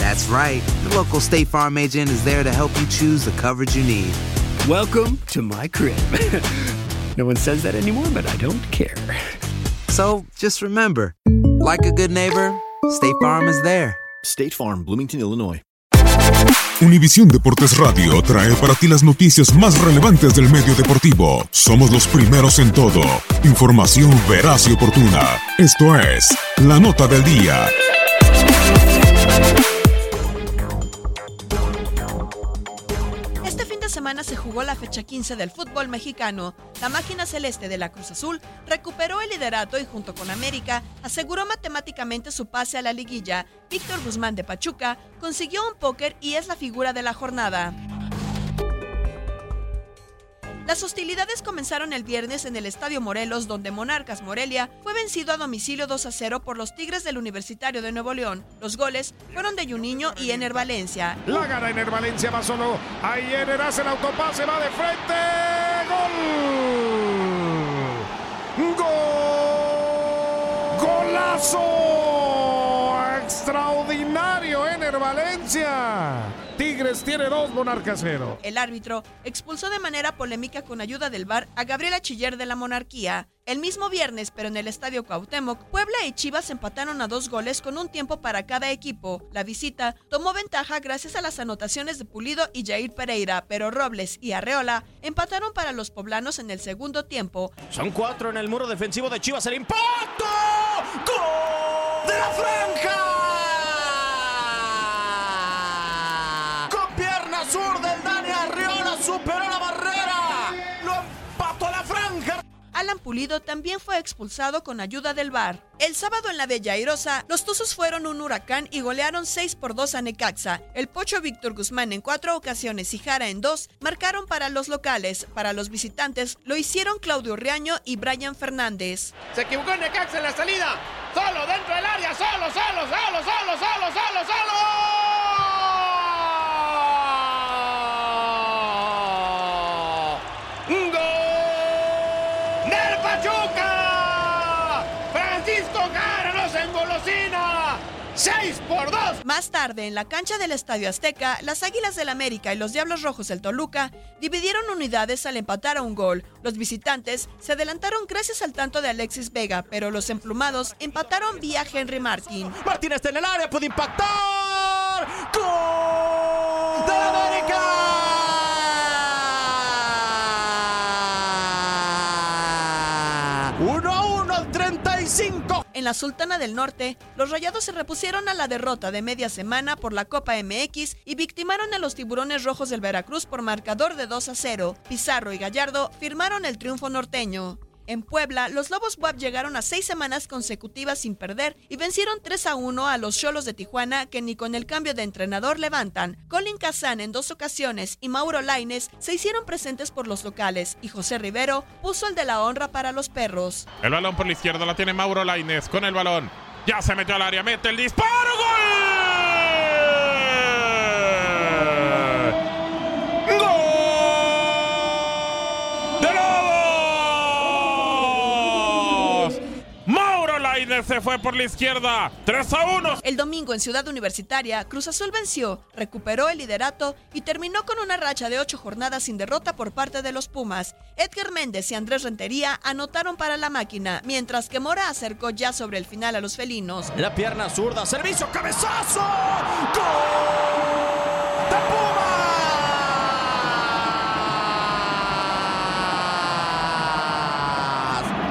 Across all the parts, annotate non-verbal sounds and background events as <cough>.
That's right. The local State Farm agent is there to help you choose the coverage you need. Welcome to my crib. <laughs> no one says that anymore, but I don't care. So just remember, like a good neighbor, State Farm is there. State Farm, Bloomington, Illinois. Univisión Deportes Radio trae para ti las noticias más relevantes del medio deportivo. Somos los primeros en todo. Información veraz y oportuna. Esto es La Nota del Día. Jugó la fecha 15 del fútbol mexicano. La máquina celeste de la Cruz Azul recuperó el liderato y junto con América aseguró matemáticamente su pase a la liguilla. Víctor Guzmán de Pachuca consiguió un póker y es la figura de la jornada. Las hostilidades comenzaron el viernes en el Estadio Morelos, donde Monarcas Morelia fue vencido a domicilio 2 a 0 por los Tigres del Universitario de Nuevo León. Los goles fueron de Juninho y Ener Valencia. La gana Ener Valencia, va solo. Ahí Ener hace el autopase, va de frente. ¡Gol! ¡Gol! ¡Golazo! ¡Extraordinario Ener Valencia! Tigres tiene dos, Monarcas cero. El árbitro expulsó de manera polémica con ayuda del VAR a Gabriela Chiller de la Monarquía. El mismo viernes, pero en el Estadio Cuauhtémoc, Puebla y Chivas empataron a dos goles con un tiempo para cada equipo. La visita tomó ventaja gracias a las anotaciones de Pulido y Jair Pereira, pero Robles y Arreola empataron para los poblanos en el segundo tiempo. Son cuatro en el muro defensivo de Chivas. El impacto. ¡Gol! ¡De la franja! Con pierna sur del Dani Arriola superó la barrera. Lo empató a la franja. Alan Pulido también fue expulsado con ayuda del VAR. El sábado en la Bella Airosa, los Tuzos fueron un huracán y golearon 6 por 2 a Necaxa. El Pocho Víctor Guzmán en cuatro ocasiones y Jara en dos marcaron para los locales. Para los visitantes lo hicieron Claudio Riaño y Brian Fernández. Se equivocó Necaxa en la salida. Solo dentro del área, solo, solo, solo, solo, solo, solo, solo. ¡Gol! ¡Del Pachuca! ¡Francisco Jara nos engolosina! ¡6 por 2! Más tarde, en la cancha del Estadio Azteca, las Águilas del América y los Diablos Rojos del Toluca dividieron unidades al empatar a un gol. Los visitantes se adelantaron gracias al tanto de Alexis Vega, pero los emplumados empataron vía Henry Martin. Martín está en el área, puede impactar. ¡Gol! ¡De América! 1 a 1 al 35. En la Sultana del Norte, los Rayados se repusieron a la derrota de media semana por la Copa MX y victimaron a los Tiburones Rojos del Veracruz por marcador de 2 a 0. Pizarro y Gallardo firmaron el triunfo norteño. En Puebla, los Lobos WAP llegaron a seis semanas consecutivas sin perder y vencieron 3 a 1 a los Cholos de Tijuana que ni con el cambio de entrenador levantan. Colin Kazan en dos ocasiones y Mauro Laines se hicieron presentes por los locales y José Rivero puso el de la honra para los perros. El balón por la izquierda la tiene Mauro Laines con el balón. Ya se metió al área, mete el disparo, gol. Tigres se fue por la izquierda. 3 a 1. El domingo en Ciudad Universitaria, Cruz Azul venció, recuperó el liderato y terminó con una racha de ocho jornadas sin derrota por parte de los Pumas. Edgar Méndez y Andrés Rentería anotaron para la máquina, mientras que Mora acercó ya sobre el final a los felinos. La pierna zurda, servicio, cabezazo. ¡Gol! ¡De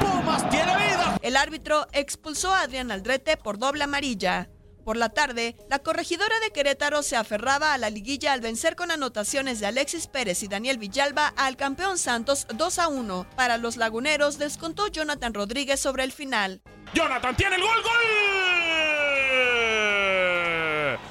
Pumas! ¡Pumas tiene vida! El árbitro expulsó a Adrián Aldrete por doble amarilla. Por la tarde, la corregidora de Querétaro se aferraba a la liguilla al vencer con anotaciones de Alexis Pérez y Daniel Villalba al campeón Santos 2 a 1. Para los laguneros descontó Jonathan Rodríguez sobre el final. Jonathan tiene el gol, gol.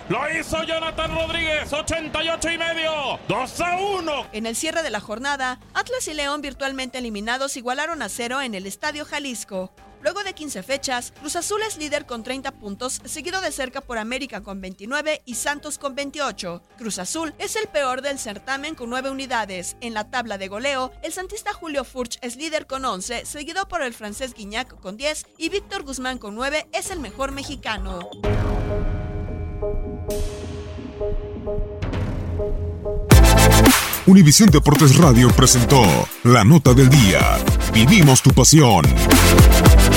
Lo hizo Jonathan Rodríguez, 88 y medio, 2 a 1. En el cierre de la jornada, Atlas y León virtualmente eliminados igualaron a cero en el Estadio Jalisco. Luego de 15 fechas, Cruz Azul es líder con 30 puntos, seguido de cerca por América con 29 y Santos con 28. Cruz Azul es el peor del certamen con 9 unidades. En la tabla de goleo, el santista Julio Furch es líder con 11, seguido por el francés Guignac con 10 y Víctor Guzmán con 9 es el mejor mexicano. Univisión Deportes Radio presentó la nota del día. Vivimos tu pasión.